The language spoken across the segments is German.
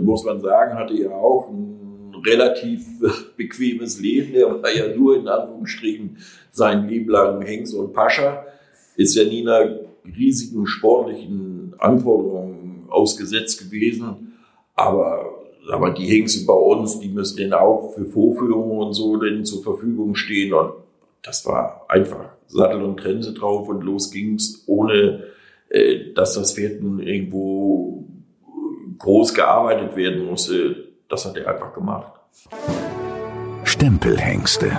Muss man sagen, hatte ja auch ein relativ bequemes Leben. Der war ja nur in Anführungsstrichen sein Leben lang Hengst und Pascha. Ist ja nie einer riesigen sportlichen Anforderungen ausgesetzt gewesen. Aber aber die Hengste bei uns, die müssen denn auch für Vorführungen und so denn zur Verfügung stehen. Und das war einfach Sattel und Trense drauf und los ging's, ohne dass das Pferd nun irgendwo groß gearbeitet werden musste. Das hat er einfach gemacht. Stempelhengste.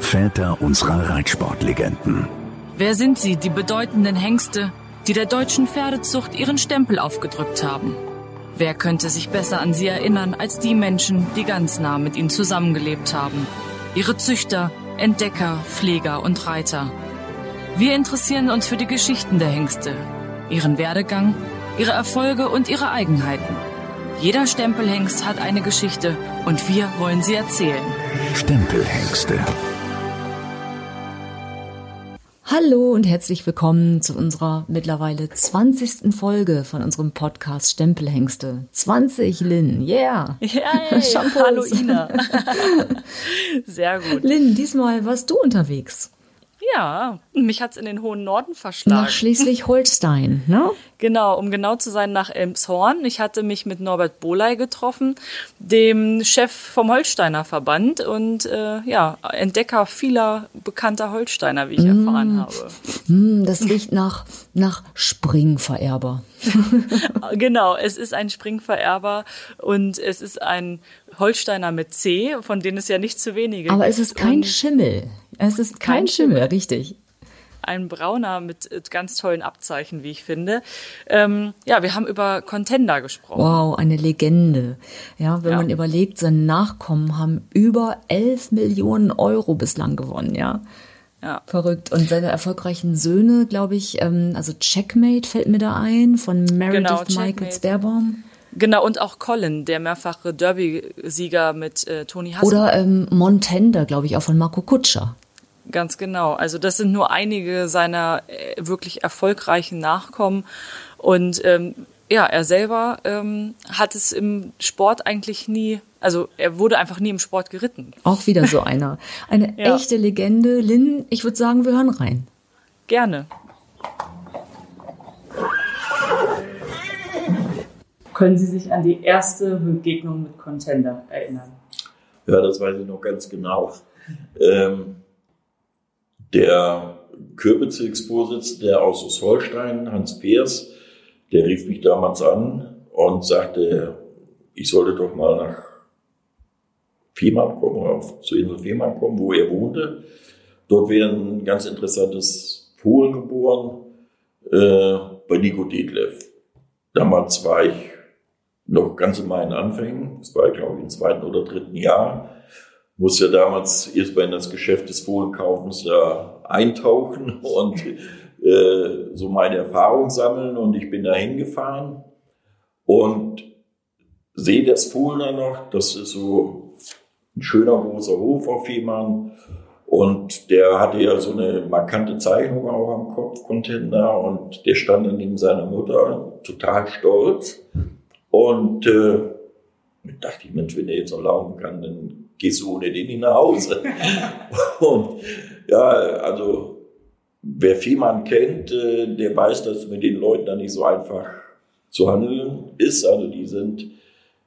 Väter unserer Reitsportlegenden. Wer sind sie, die bedeutenden Hengste, die der deutschen Pferdezucht ihren Stempel aufgedrückt haben? Wer könnte sich besser an sie erinnern als die Menschen, die ganz nah mit ihnen zusammengelebt haben? Ihre Züchter, Entdecker, Pfleger und Reiter. Wir interessieren uns für die Geschichten der Hengste, ihren Werdegang, ihre Erfolge und ihre Eigenheiten. Jeder Stempelhengst hat eine Geschichte und wir wollen sie erzählen. Stempelhengste. Hallo und herzlich willkommen zu unserer mittlerweile 20. Folge von unserem Podcast Stempelhengste. 20, Lynn, yeah! Yay. Hallo Ina. Sehr gut. Lynn, diesmal warst du unterwegs. Ja, mich hat's in den hohen Norden verschlagen. Nach Schleswig-Holstein, ne? Genau, um genau zu sein, nach Elmshorn. Ich hatte mich mit Norbert Boley getroffen, dem Chef vom Holsteiner Verband und äh, ja, Entdecker vieler bekannter Holsteiner, wie ich mm. erfahren habe. Mm, das riecht nach, nach Springvererber. genau, es ist ein Springvererber und es ist ein Holsteiner mit C, von denen es ja nicht zu wenige Aber es ist kein und Schimmel. Es ist kein, kein Schimmel, Schimmel, richtig ein brauner mit äh, ganz tollen Abzeichen, wie ich finde. Ähm, ja, wir haben über Contender gesprochen. Wow, eine Legende. Ja, wenn ja. man überlegt, seine Nachkommen haben über 11 Millionen Euro bislang gewonnen, ja. Ja. Verrückt. Und seine erfolgreichen Söhne, glaube ich, ähm, also Checkmate fällt mir da ein, von Meredith genau, Michael Sperbaum. Genau, und auch Colin, der mehrfache Derby-Sieger mit äh, Tony Hassel. Oder ähm, Montender, glaube ich, auch von Marco Kutscher. Ganz genau. Also das sind nur einige seiner äh, wirklich erfolgreichen Nachkommen. Und ähm, ja, er selber ähm, hat es im Sport eigentlich nie, also er wurde einfach nie im Sport geritten. Auch wieder so einer. Eine ja. echte Legende. Lynn, ich würde sagen, wir hören rein. Gerne. Können Sie sich an die erste Begegnung mit Contender erinnern? Ja, das weiß ich noch ganz genau. Ähm, der Kürbezirksvorsitzende aus Ostholstein, Hans Peers, der rief mich damals an und sagte, ich sollte doch mal nach Fehmarn kommen, oder zur Insel Fehmarn kommen, wo er wohnte. Dort wäre ein ganz interessantes Fohlen geboren, äh, bei Nico Detlef. Damals war ich noch ganz in meinen Anfängen, das war, glaube ich, im zweiten oder dritten Jahr musste ja damals erstmal in das Geschäft des Fohlenkaufens ja eintauchen und äh, so meine Erfahrung sammeln. Und ich bin da hingefahren und sehe das Fohlen da noch. Das ist so ein schöner großer Hof auf Fehmarn. Und der hatte ja so eine markante Zeichnung auch am Kopf, Contender, und der stand dann neben seiner Mutter, total stolz. Und äh, dachte ich, Mensch, wenn er jetzt noch laufen kann, dann gehst du ohne den nicht nach Hause. und ja, also wer Fehmarn kennt, äh, der weiß, dass mit den Leuten da nicht so einfach zu handeln ist. Also die sind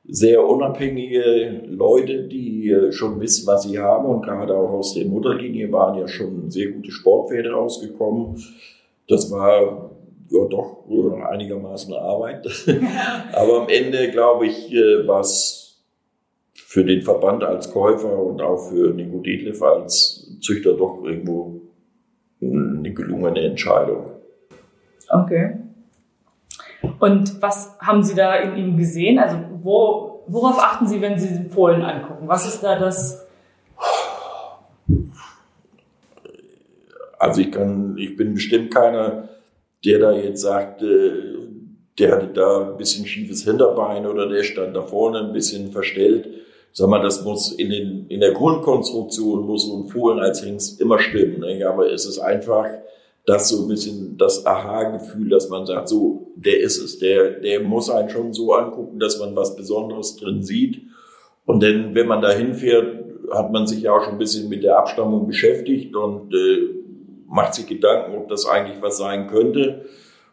sehr unabhängige Leute, die äh, schon wissen, was sie haben und gerade auch aus der Mutterlinie waren ja schon sehr gute Sportpferde rausgekommen. Das war ja doch einigermaßen Arbeit. Aber am Ende, glaube ich, äh, war es für den Verband als Käufer und auch für Nico Dietliff als Züchter doch irgendwo eine gelungene Entscheidung. Okay. Und was haben Sie da in ihm gesehen? Also wo, worauf achten Sie, wenn Sie den Polen angucken? Was ist da das? Also ich kann, ich bin bestimmt keiner, der da jetzt sagt, äh, der hatte da ein bisschen schiefes Hinterbein oder der stand da vorne ein bisschen verstellt sag mal, das muss in, den, in der Grundkonstruktion muss so ein Fohlen als Hengst immer stimmen. Ne? Aber es ist einfach, das so ein bisschen das Aha-Gefühl, dass man sagt, so, der ist es, der, der muss einen schon so angucken, dass man was Besonderes drin sieht. Und dann, wenn man da hinfährt, hat man sich ja auch schon ein bisschen mit der Abstammung beschäftigt und äh, macht sich Gedanken, ob das eigentlich was sein könnte.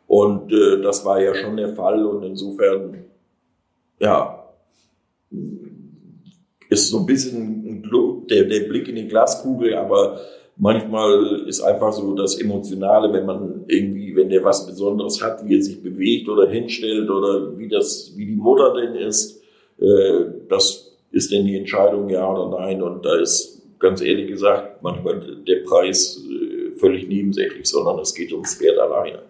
Und äh, das war ja schon der Fall. Und insofern, ja, ist so ein bisschen der, der Blick in die Glaskugel, aber manchmal ist einfach so das Emotionale, wenn man irgendwie, wenn der was Besonderes hat, wie er sich bewegt oder hinstellt oder wie das, wie die Mutter denn ist, äh, das ist denn die Entscheidung ja oder nein. Und da ist ganz ehrlich gesagt manchmal der Preis äh, völlig nebensächlich, sondern es geht ums Wert alleine.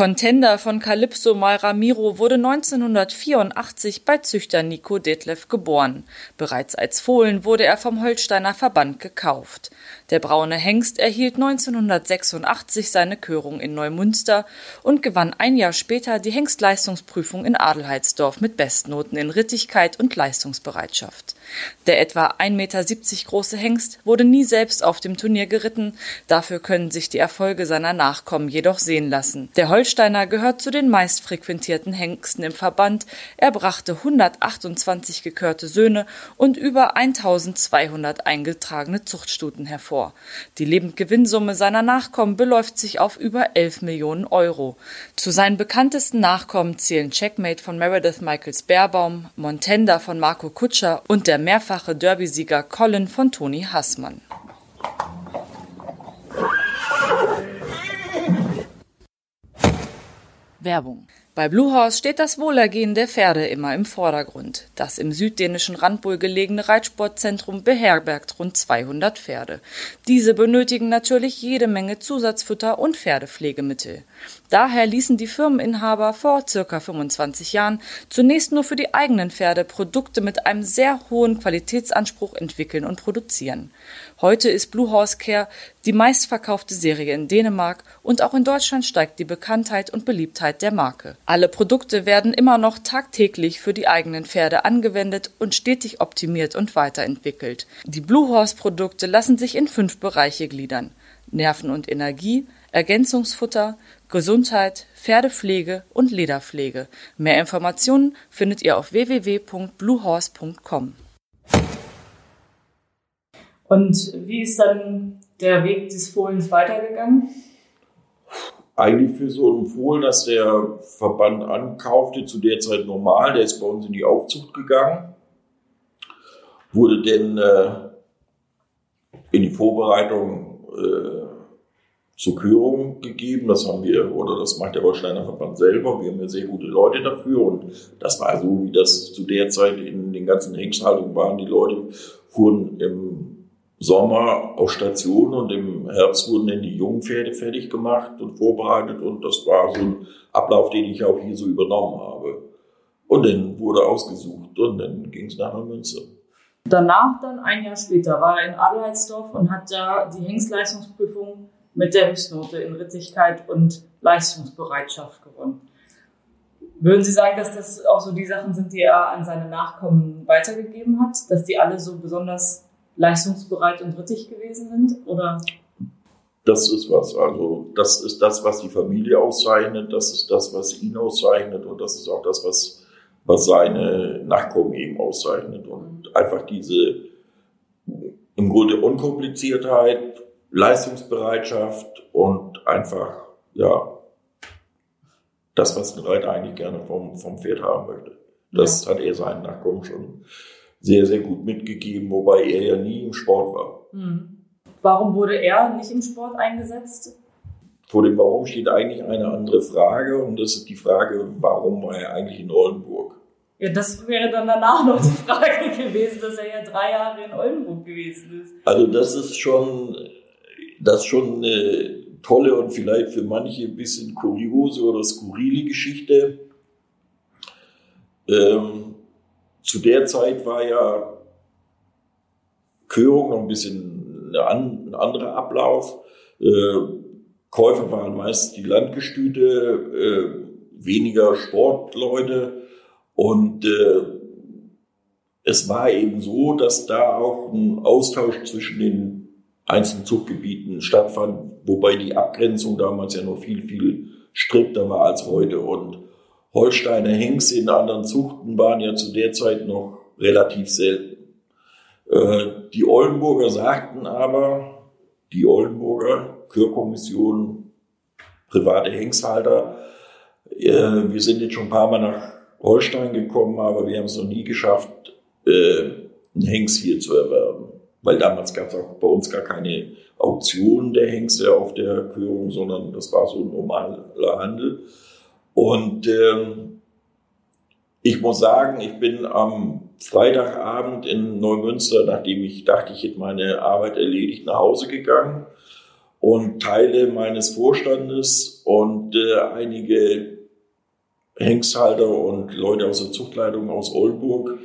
Contender von Calypso mal Ramiro wurde 1984 bei Züchter Nico Detlef geboren. Bereits als Fohlen wurde er vom Holsteiner Verband gekauft. Der braune Hengst erhielt 1986 seine Körung in Neumünster und gewann ein Jahr später die Hengstleistungsprüfung in Adelheidsdorf mit Bestnoten in Rittigkeit und Leistungsbereitschaft. Der etwa 1,70 Meter große Hengst wurde nie selbst auf dem Turnier geritten, dafür können sich die Erfolge seiner Nachkommen jedoch sehen lassen. Der Holsteiner gehört zu den meistfrequentierten Hengsten im Verband, er brachte 128 gekörte Söhne und über 1200 eingetragene Zuchtstuten hervor vor. Die Lebendgewinnsumme seiner Nachkommen beläuft sich auf über 11 Millionen Euro. Zu seinen bekanntesten Nachkommen zählen Checkmate von Meredith Michaels Bärbaum, Montenda von Marco Kutscher und der mehrfache Derby-Sieger Colin von Toni Hassmann. Werbung bei Blue Horse steht das Wohlergehen der Pferde immer im Vordergrund. Das im süddänischen Randbull gelegene Reitsportzentrum beherbergt rund 200 Pferde. Diese benötigen natürlich jede Menge Zusatzfutter und Pferdepflegemittel. Daher ließen die Firmeninhaber vor circa 25 Jahren zunächst nur für die eigenen Pferde Produkte mit einem sehr hohen Qualitätsanspruch entwickeln und produzieren. Heute ist Blue Horse Care die meistverkaufte Serie in Dänemark und auch in Deutschland steigt die Bekanntheit und Beliebtheit der Marke. Alle Produkte werden immer noch tagtäglich für die eigenen Pferde angewendet und stetig optimiert und weiterentwickelt. Die Blue Horse Produkte lassen sich in fünf Bereiche gliedern. Nerven und Energie, Ergänzungsfutter, Gesundheit, Pferdepflege und Lederpflege. Mehr Informationen findet ihr auf www.bluehorse.com. Und wie ist dann der Weg des Fohlens weitergegangen? Eigentlich für so einen Fohlen, dass der Verband ankaufte, zu der Zeit normal, der ist bei uns in die Aufzucht gegangen, wurde denn äh, in die Vorbereitung äh, zur Kürung gegeben. Das haben wir, oder das macht der Holsteiner Verband selber. Wir haben ja sehr gute Leute dafür. Und das war so, wie das zu der Zeit in den ganzen Hengsthaltungen waren. Die Leute fuhren im Sommer auf Station und im Herbst wurden dann die jungen Pferde fertig gemacht und vorbereitet. Und das war so ein Ablauf, den ich auch hier so übernommen habe. Und dann wurde ausgesucht und dann ging es nach Münster. Danach, dann ein Jahr später, war er in Adelheidsdorf und hat da die Hengstleistungsprüfung mit der Höchstnote in Rittigkeit und Leistungsbereitschaft gewonnen. Würden Sie sagen, dass das auch so die Sachen sind, die er an seine Nachkommen weitergegeben hat, dass die alle so besonders leistungsbereit und rittig gewesen sind? Oder? Das ist was. Also, das ist das, was die Familie auszeichnet. Das ist das, was ihn auszeichnet. Und das ist auch das, was, was seine Nachkommen eben auszeichnet. Und einfach diese im Grunde Unkompliziertheit, Leistungsbereitschaft und einfach, ja, das, was ein Reiter eigentlich gerne vom, vom Pferd haben möchte. Das ja. hat er seinen Nachkommen schon sehr, sehr gut mitgegeben, wobei er ja nie im Sport war. Mhm. Warum wurde er nicht im Sport eingesetzt? Vor dem Warum steht eigentlich eine andere Frage und das ist die Frage, warum war er eigentlich in Oldenburg? Ja, das wäre dann danach noch die Frage gewesen, dass er ja drei Jahre in Oldenburg gewesen ist. Also das ist schon, das schon eine tolle und vielleicht für manche ein bisschen kuriose oder skurrile Geschichte. Ähm, zu der Zeit war ja Körung noch ein bisschen ein anderer Ablauf. Äh, Käufer waren meist die Landgestüte, äh, weniger Sportleute und äh, es war eben so, dass da auch ein Austausch zwischen den einzelnen Zuchtgebieten stattfand, wobei die Abgrenzung damals ja noch viel, viel strikter war als heute. Und Holsteiner Hengste in anderen Zuchten waren ja zu der Zeit noch relativ selten. Äh, die Oldenburger sagten aber, die Oldenburger Kürkommission, private Hengsthalter, äh, wir sind jetzt schon ein paar Mal nach Holstein gekommen, aber wir haben es noch nie geschafft, äh, einen Hengst hier zu erwerben. Weil damals gab es auch bei uns gar keine Auktion der Hengste auf der Körung, sondern das war so ein normaler Handel. Und ähm, ich muss sagen, ich bin am Freitagabend in Neumünster, nachdem ich dachte, ich hätte meine Arbeit erledigt, nach Hause gegangen und Teile meines Vorstandes und äh, einige Hengsthalter und Leute aus der Zuchtleitung aus Oldenburg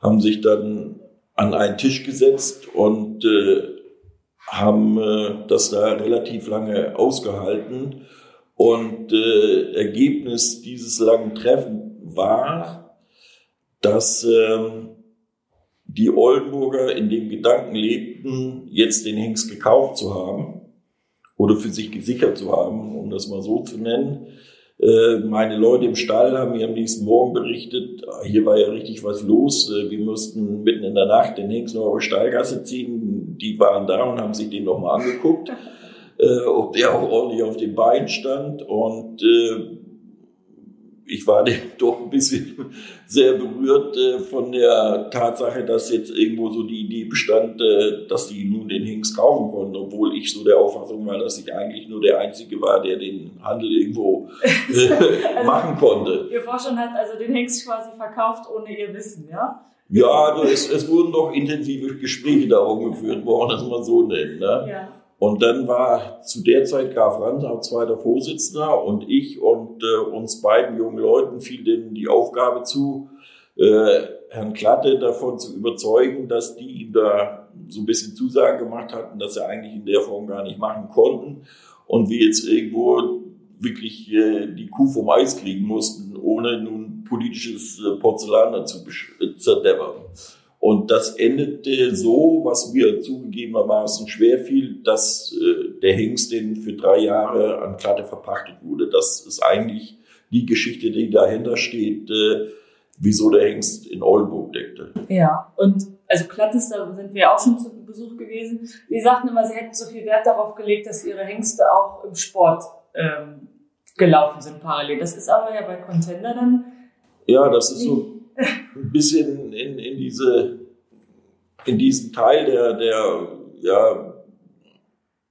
haben sich dann an einen Tisch gesetzt und äh, haben äh, das da relativ lange ausgehalten. Und äh, Ergebnis dieses langen Treffen war, dass äh, die Oldenburger in dem Gedanken lebten, jetzt den Hengst gekauft zu haben oder für sich gesichert zu haben, um das mal so zu nennen. Äh, meine Leute im Stall haben mir am nächsten Morgen berichtet, hier war ja richtig was los. Äh, wir mussten mitten in der Nacht den Hengst noch auf die Stallgasse ziehen. Die waren da und haben sich den nochmal angeguckt, äh, ob der auch ordentlich auf den Beinen stand. Und ich war doch ein bisschen sehr berührt äh, von der Tatsache, dass jetzt irgendwo so die Idee bestand, äh, dass die nun den Hengst kaufen konnten, obwohl ich so der Auffassung war, dass ich eigentlich nur der Einzige war, der den Handel irgendwo äh, also, machen konnte. Ihr Vorstand hat also den Hengst quasi verkauft ohne ihr Wissen, ja? Ja, also es, es wurden doch intensive Gespräche darum geführt worden, dass man so nennt. Ne? Ja. Und dann war zu der Zeit Graf Randau zweiter Vorsitzender und ich und äh, uns beiden jungen Leuten fiel denn die Aufgabe zu, äh, Herrn Klatte davon zu überzeugen, dass die ihm da so ein bisschen Zusagen gemacht hatten, dass er eigentlich in der Form gar nicht machen konnten und wir jetzt irgendwo wirklich äh, die Kuh vom Eis kriegen mussten, ohne nun politisches äh, Porzellan dazu äh, zerdeppern. Und das endete so, was mir zugegebenermaßen schwer fiel, dass äh, der Hengst den für drei Jahre an Klatte verpachtet wurde. Das ist eigentlich die Geschichte, die dahinter steht, äh, wieso der Hengst in Oldenburg deckte. Ja, und also Klattes, da sind wir auch schon zu Besuch gewesen. Sie sagten immer, sie hätten so viel Wert darauf gelegt, dass ihre Hengste auch im Sport ähm, gelaufen sind parallel. Das ist aber ja bei Contender dann. Ja, das ist so ein bisschen in, in diese, in diesen Teil der, der, ja,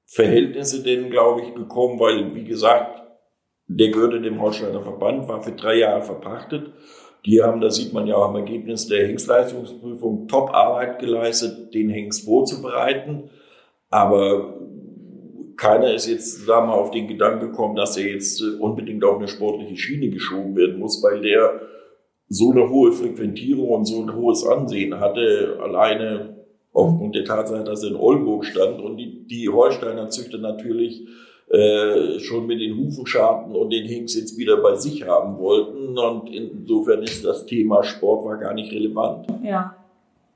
Verhältnisse denen, glaube ich, gekommen, weil, wie gesagt, der gehörte dem Holsteiner Verband, war für drei Jahre verpachtet. Die haben, da sieht man ja auch am Ergebnis der Hengstleistungsprüfung, Top-Arbeit geleistet, den Hengst vorzubereiten. Aber keiner ist jetzt, sagen mal, auf den Gedanken gekommen, dass er jetzt unbedingt auf eine sportliche Schiene geschoben werden muss, weil der so eine hohe Frequentierung und so ein hohes Ansehen hatte, alleine aufgrund der Tatsache, dass er in Oldenburg stand und die, die Holsteiner Züchter natürlich äh, schon mit den Hufenscharten und den Hinks jetzt wieder bei sich haben wollten. Und insofern ist das Thema Sport war gar nicht relevant. Ja.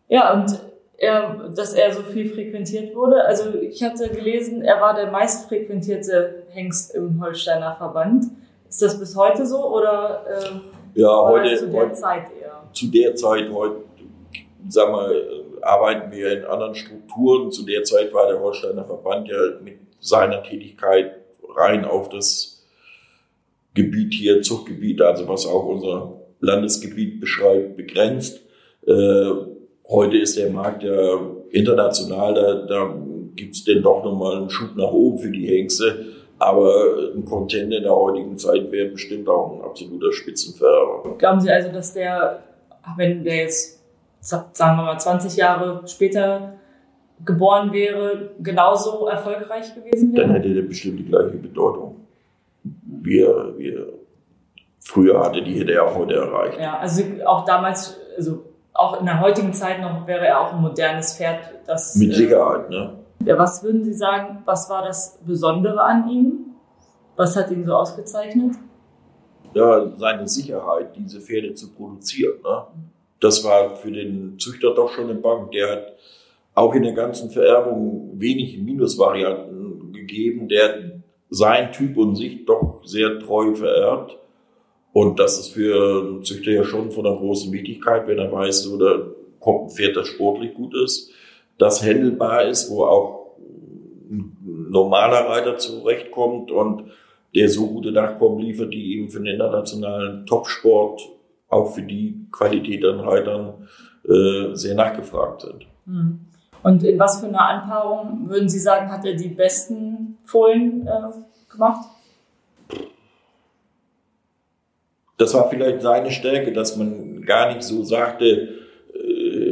Ja, und er, dass er so viel frequentiert wurde. Also ich hatte gelesen, er war der meistfrequentierte Hengst im Holsteiner Verband. Ist das bis heute so oder? Äh ja, heute, zu der Zeit eher? Zu der Zeit, heute, sagen wir, arbeiten wir in anderen Strukturen. Zu der Zeit war der Holsteiner Verband ja mit seiner Tätigkeit rein auf das Gebiet hier, Zuchtgebiet, also was auch unser Landesgebiet beschreibt, begrenzt. Äh, heute ist der Markt ja international, da, da gibt es denn doch nochmal einen Schub nach oben für die Hengste. Aber ein Contender in der heutigen Zeit wäre bestimmt auch ein absoluter Spitzenfahrer. Glauben Sie also, dass der, wenn der jetzt, sagen wir mal, 20 Jahre später geboren wäre, genauso erfolgreich gewesen wäre? Dann hätte der bestimmt die gleiche Bedeutung, wie wie er früher hatte, die hätte er auch heute erreicht. Ja, also auch damals, also auch in der heutigen Zeit noch wäre er auch ein modernes Pferd, das. Mit äh, Sicherheit, ne? Was würden Sie sagen, was war das Besondere an ihm? Was hat ihn so ausgezeichnet? Ja, seine Sicherheit, diese Pferde zu produzieren. Ne? das war für den Züchter doch schon eine Bank. Der hat auch in der ganzen Vererbung wenig Minusvarianten gegeben. Der sein Typ und sich doch sehr treu verehrt. Und das ist für einen Züchter ja schon von einer großen Wichtigkeit, wenn er weiß, so da kommt ein Pferd, das sportlich gut ist, das händelbar ist, wo auch ein normaler Reiter zurechtkommt und der so gute Nachkommen liefert, die eben für den internationalen Topsport auch für die Qualität an Reitern äh, sehr nachgefragt sind. Hm. Und in was für einer Anpaarung würden Sie sagen, hat er die besten Fohlen äh, gemacht? Das war vielleicht seine Stärke, dass man gar nicht so sagte,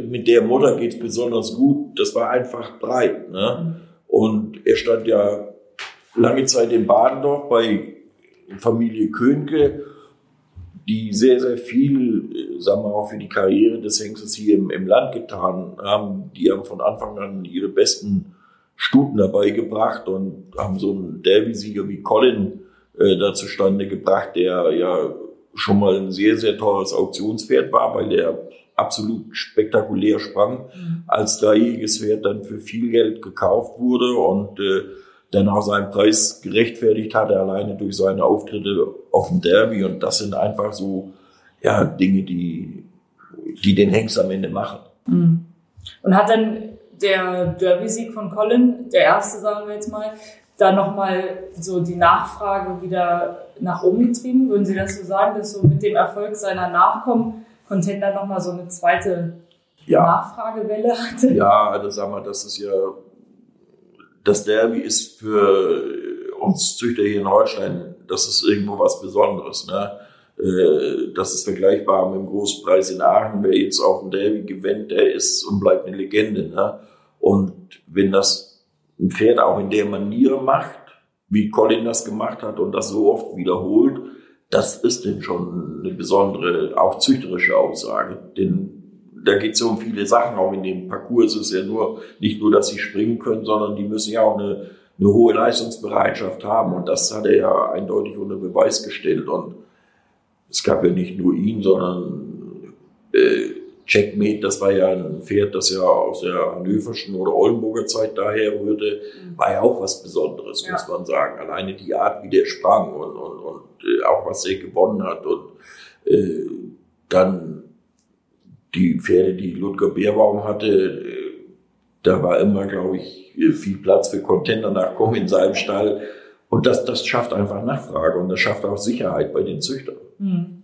mit der Mutter geht's besonders gut. Das war einfach breit. Ne? Und er stand ja lange Zeit in Badendorf bei Familie Könke die sehr, sehr viel, sagen wir auch für die Karriere des Hengstes hier im, im Land getan haben. Die haben von Anfang an ihre besten Stuten dabei gebracht und haben so einen Derby-Sieger wie Colin äh, da zustande gebracht, der ja schon mal ein sehr, sehr teures Auktionspferd war, weil der absolut spektakulär sprang, mhm. als dreijähriges Pferd dann für viel Geld gekauft wurde und äh, dann auch seinen Preis gerechtfertigt hatte, alleine durch seine Auftritte auf dem Derby. Und das sind einfach so, ja, Dinge, die, die den Hengst am Ende machen. Mhm. Und hat dann der Derby-Sieg von Colin, der erste, sagen wir jetzt mal, da nochmal so die Nachfrage wieder nach oben getrieben? Würden Sie das so sagen, dass so mit dem Erfolg seiner Nachkommen Contender nochmal so eine zweite ja. Nachfragewelle hatte? Ja, also sagen wir, das ist ja das Derby ist für uns Züchter hier in Holstein, das ist irgendwo was Besonderes. Ne? Äh, das ist vergleichbar mit dem Großpreis in Aachen. Wer jetzt auch ein Derby gewinnt, der ist und bleibt eine Legende. Ne? Und wenn das ein Pferd auch in der Manier macht, wie Colin das gemacht hat und das so oft wiederholt, das ist denn schon eine besondere, auch züchterische Aussage. Denn da geht es ja um viele Sachen, auch in dem Parcours ist es ja nur, nicht nur, dass sie springen können, sondern die müssen ja auch eine, eine hohe Leistungsbereitschaft haben. Und das hat er ja eindeutig unter Beweis gestellt. Und es gab ja nicht nur ihn, sondern äh, Checkmate, das war ja ein Pferd, das ja aus der Hannoverschen oder Oldenburger Zeit daher rührte, war ja auch was Besonderes, ja. muss man sagen. Alleine die Art, wie der sprang und, und, und äh, auch was er gewonnen hat. Und äh, dann die Pferde, die Ludger Beerbaum hatte, äh, da war immer, glaube ich, viel Platz für Contender-Nachkommen in seinem Stall. Und das, das schafft einfach Nachfrage und das schafft auch Sicherheit bei den Züchtern. Hm.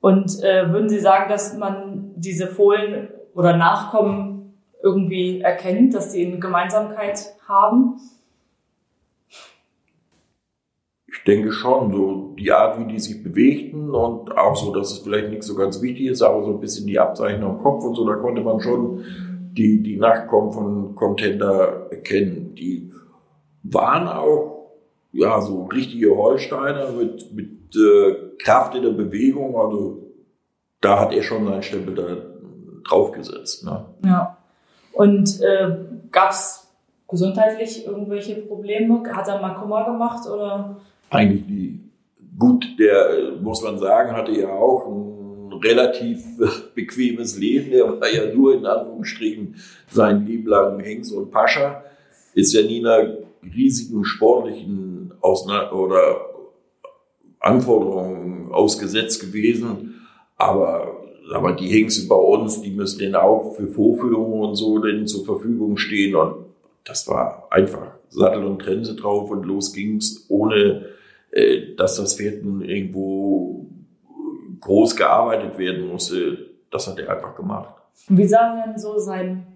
Und äh, würden Sie sagen, dass man diese Fohlen oder Nachkommen irgendwie erkennt, dass sie eine Gemeinsamkeit haben? Ich denke schon, so die Art, wie die sich bewegten und auch so, dass es vielleicht nicht so ganz wichtig ist, aber so ein bisschen die Abzeichnung am Kopf und so, da konnte man schon die, die Nachkommen von Contender erkennen. Die waren auch, ja, so richtige Holsteiner mit, mit äh, Kraft in der Bewegung, also da hat er schon seinen Stempel da draufgesetzt. Ne? Ja. Und äh, gab es gesundheitlich irgendwelche Probleme? Hat er mal Kummer gemacht oder? eigentlich die, gut, der, muss man sagen, hatte ja auch ein relativ bequemes Leben. Der war ja nur in Anführungsstrichen sein Leben lang Hengst und Pascha. Ist ja nie einer riesigen sportlichen Ausna oder Anforderungen ausgesetzt gewesen. Aber, aber die Hengste bei uns, die müssen denn auch für Vorführungen und so denn zur Verfügung stehen. Und das war einfach Sattel und Grenze drauf und los ging's, ohne äh, dass das Pferd nun irgendwo groß gearbeitet werden musste. Das hat er einfach gemacht. Wie sah denn so sein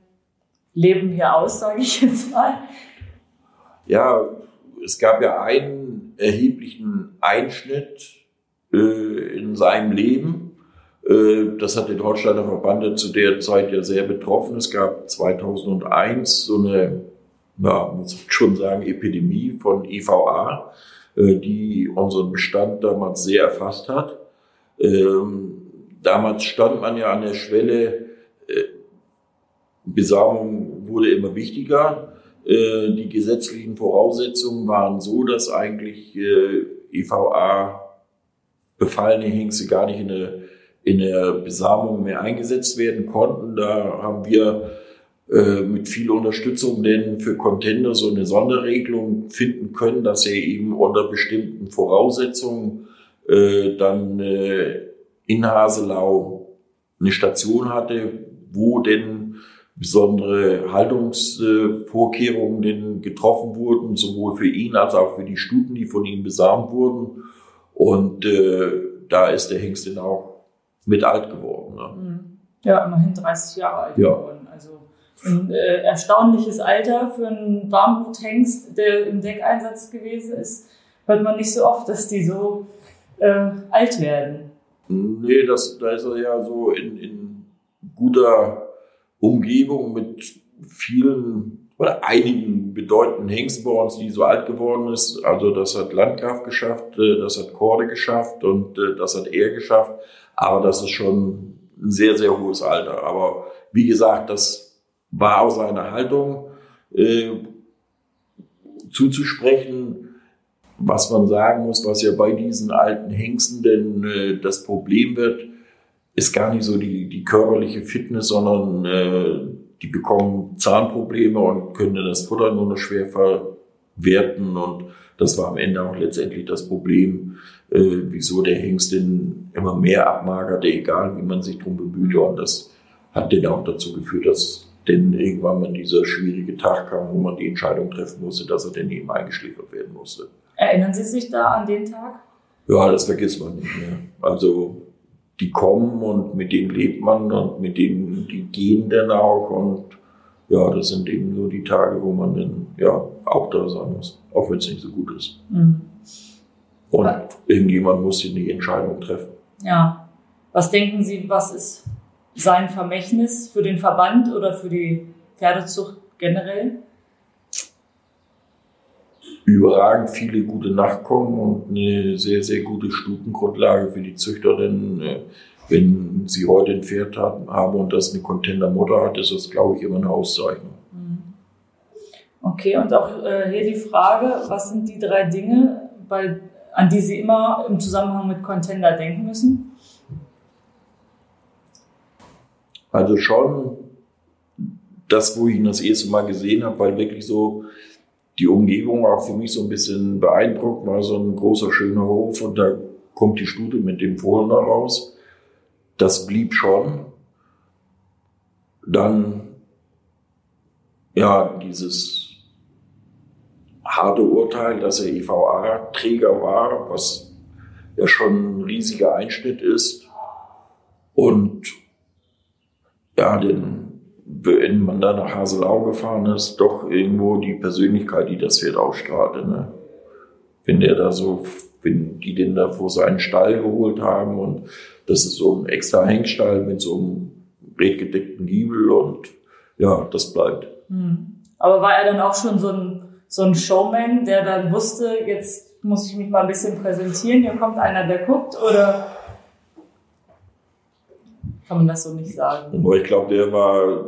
Leben hier aus, sage ich jetzt mal? Ja, es gab ja einen erheblichen Einschnitt äh, in seinem Leben. Äh, das hat den Holsteiner Verband zu der Zeit ja sehr betroffen. Es gab 2001 so eine, ja, muss ich schon sagen, Epidemie von EVA. Äh, die unseren Bestand damals sehr erfasst hat. Ähm, damals stand man ja an der Schwelle, äh, Besagung wurde immer wichtiger. Die gesetzlichen Voraussetzungen waren so, dass eigentlich EVA befallene Hengste gar nicht in eine in der Besamung mehr eingesetzt werden konnten. Da haben wir äh, mit viel Unterstützung denn für Contender so eine Sonderregelung finden können, dass er eben unter bestimmten Voraussetzungen äh, dann äh, in Haselau eine Station hatte, wo denn besondere Haltungsvorkehrungen denn getroffen wurden, sowohl für ihn als auch für die Stuten, die von ihm besamt wurden. Und äh, da ist der Hengst dann auch mit alt geworden. Ne? Ja, immerhin 30 Jahre alt ja. geworden. Also ein äh, erstaunliches Alter für einen Warmbluthengst, der im Deckeinsatz gewesen ist. Hört man nicht so oft, dass die so äh, alt werden. Nee, das, da ist er ja so in, in guter Umgebung mit vielen oder einigen bedeutenden uns, die so alt geworden ist. Also das hat Landgraf geschafft, äh, das hat Korde geschafft und äh, das hat er geschafft. Aber das ist schon ein sehr, sehr hohes Alter. Aber wie gesagt, das war aus seiner Haltung äh, zuzusprechen. Was man sagen muss, was ja bei diesen alten Hengsten denn äh, das Problem wird, ist gar nicht so die, die körperliche Fitness, sondern äh, die bekommen Zahnprobleme und können das Futter nur noch schwer verwerten. Und das war am Ende auch letztendlich das Problem, äh, wieso der Hengst denn immer mehr abmagerte, egal wie man sich drum bemühte. Und das hat dann auch dazu geführt, dass denn irgendwann mal dieser schwierige Tag kam, wo man die Entscheidung treffen musste, dass er denn eben eingeschläfert werden musste. Erinnern Sie sich da an den Tag? Ja, das vergisst man nicht mehr. Also die kommen und mit denen lebt man und mit denen, die gehen dann auch und ja, das sind eben so die Tage, wo man dann ja auch da sein muss, auch wenn es nicht so gut ist. Mhm. Und ja. irgendjemand muss hier die Entscheidung treffen. Ja. Was denken Sie, was ist sein Vermächtnis für den Verband oder für die Pferdezucht generell? Überragend viele gute Nachkommen und eine sehr, sehr gute Stutengrundlage für die Züchterin. Äh, wenn sie heute ein Pferd haben und das eine Contender-Mutter hat, ist das, glaube ich, immer eine Auszeichnung. Mhm. Okay, und auch äh, hier die Frage, was sind die drei Dinge, bei, an die Sie immer im Zusammenhang mit Contender denken müssen? Also schon das, wo ich ihn das erste Mal gesehen habe, weil wirklich so die Umgebung auch für mich so ein bisschen beeindruckt, war so ein großer, schöner Hof und da kommt die Stute mit dem Fohlen da raus. Das blieb schon. Dann, ja, dieses harte Urteil, dass er IVA-Träger war, was ja schon ein riesiger Einschnitt ist. Und ja, den wenn man da nach Haselau gefahren ist, doch irgendwo die Persönlichkeit, die das Pferd ausstrahlte. Ne? Wenn der da so, wenn die den da vor seinen Stall geholt haben und das ist so ein extra Hängstall mit so einem redgedeckten Giebel und ja, das bleibt. Hm. Aber war er dann auch schon so ein, so ein Showman, der dann wusste, jetzt muss ich mich mal ein bisschen präsentieren, hier kommt einer, der guckt oder kann man das so nicht sagen? Aber ich glaube, der war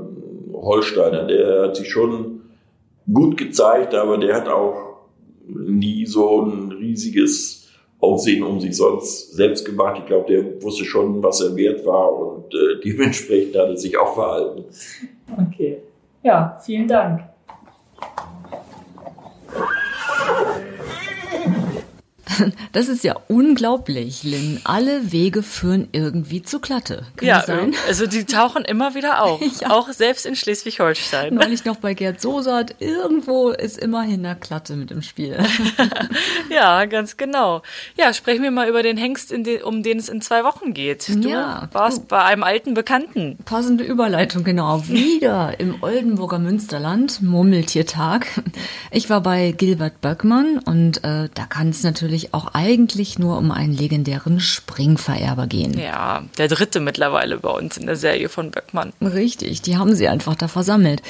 Holsteiner, der hat sich schon gut gezeigt, aber der hat auch nie so ein riesiges Aufsehen um sich sonst selbst gemacht. Ich glaube, der wusste schon, was er wert war und äh, dementsprechend hat er sich auch verhalten. Okay. Ja, vielen Dank. Das ist ja unglaublich, Lynn. Alle Wege führen irgendwie zu Klatte. Kann ja, das sein? also die tauchen immer wieder auf. ja. Auch selbst in Schleswig-Holstein. Neulich noch bei Gerd Sosat. Irgendwo ist immerhin eine Klatte mit im Spiel. ja, ganz genau. Ja, sprechen wir mal über den Hengst, den, um den es in zwei Wochen geht. Du ja, warst du. bei einem alten Bekannten. Passende Überleitung, genau. Wieder im Oldenburger Münsterland, Murmeltiertag. Ich war bei Gilbert Böckmann und äh, da kann es natürlich auch eigentlich nur um einen legendären Springvererber gehen. Ja, der dritte mittlerweile bei uns in der Serie von Böckmann. Richtig, die haben sie einfach da versammelt.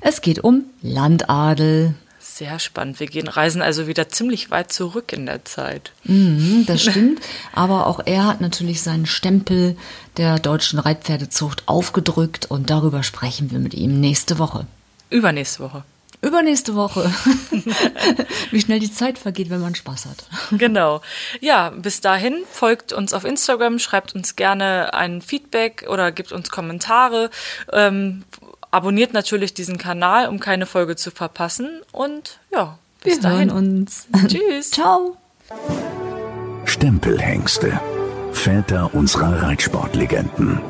Es geht um Landadel, sehr spannend. Wir gehen reisen also wieder ziemlich weit zurück in der Zeit. Mhm, das stimmt. Aber auch er hat natürlich seinen Stempel der deutschen Reitpferdezucht aufgedrückt und darüber sprechen wir mit ihm nächste Woche. Übernächste Woche. Übernächste Woche. Wie schnell die Zeit vergeht, wenn man Spaß hat. Genau. Ja, bis dahin folgt uns auf Instagram, schreibt uns gerne ein Feedback oder gibt uns Kommentare. Ähm, abonniert natürlich diesen Kanal, um keine Folge zu verpassen. Und ja, bis Wir dahin. hören uns. Tschüss. Ciao. Stempelhengste. Väter unserer Reitsportlegenden.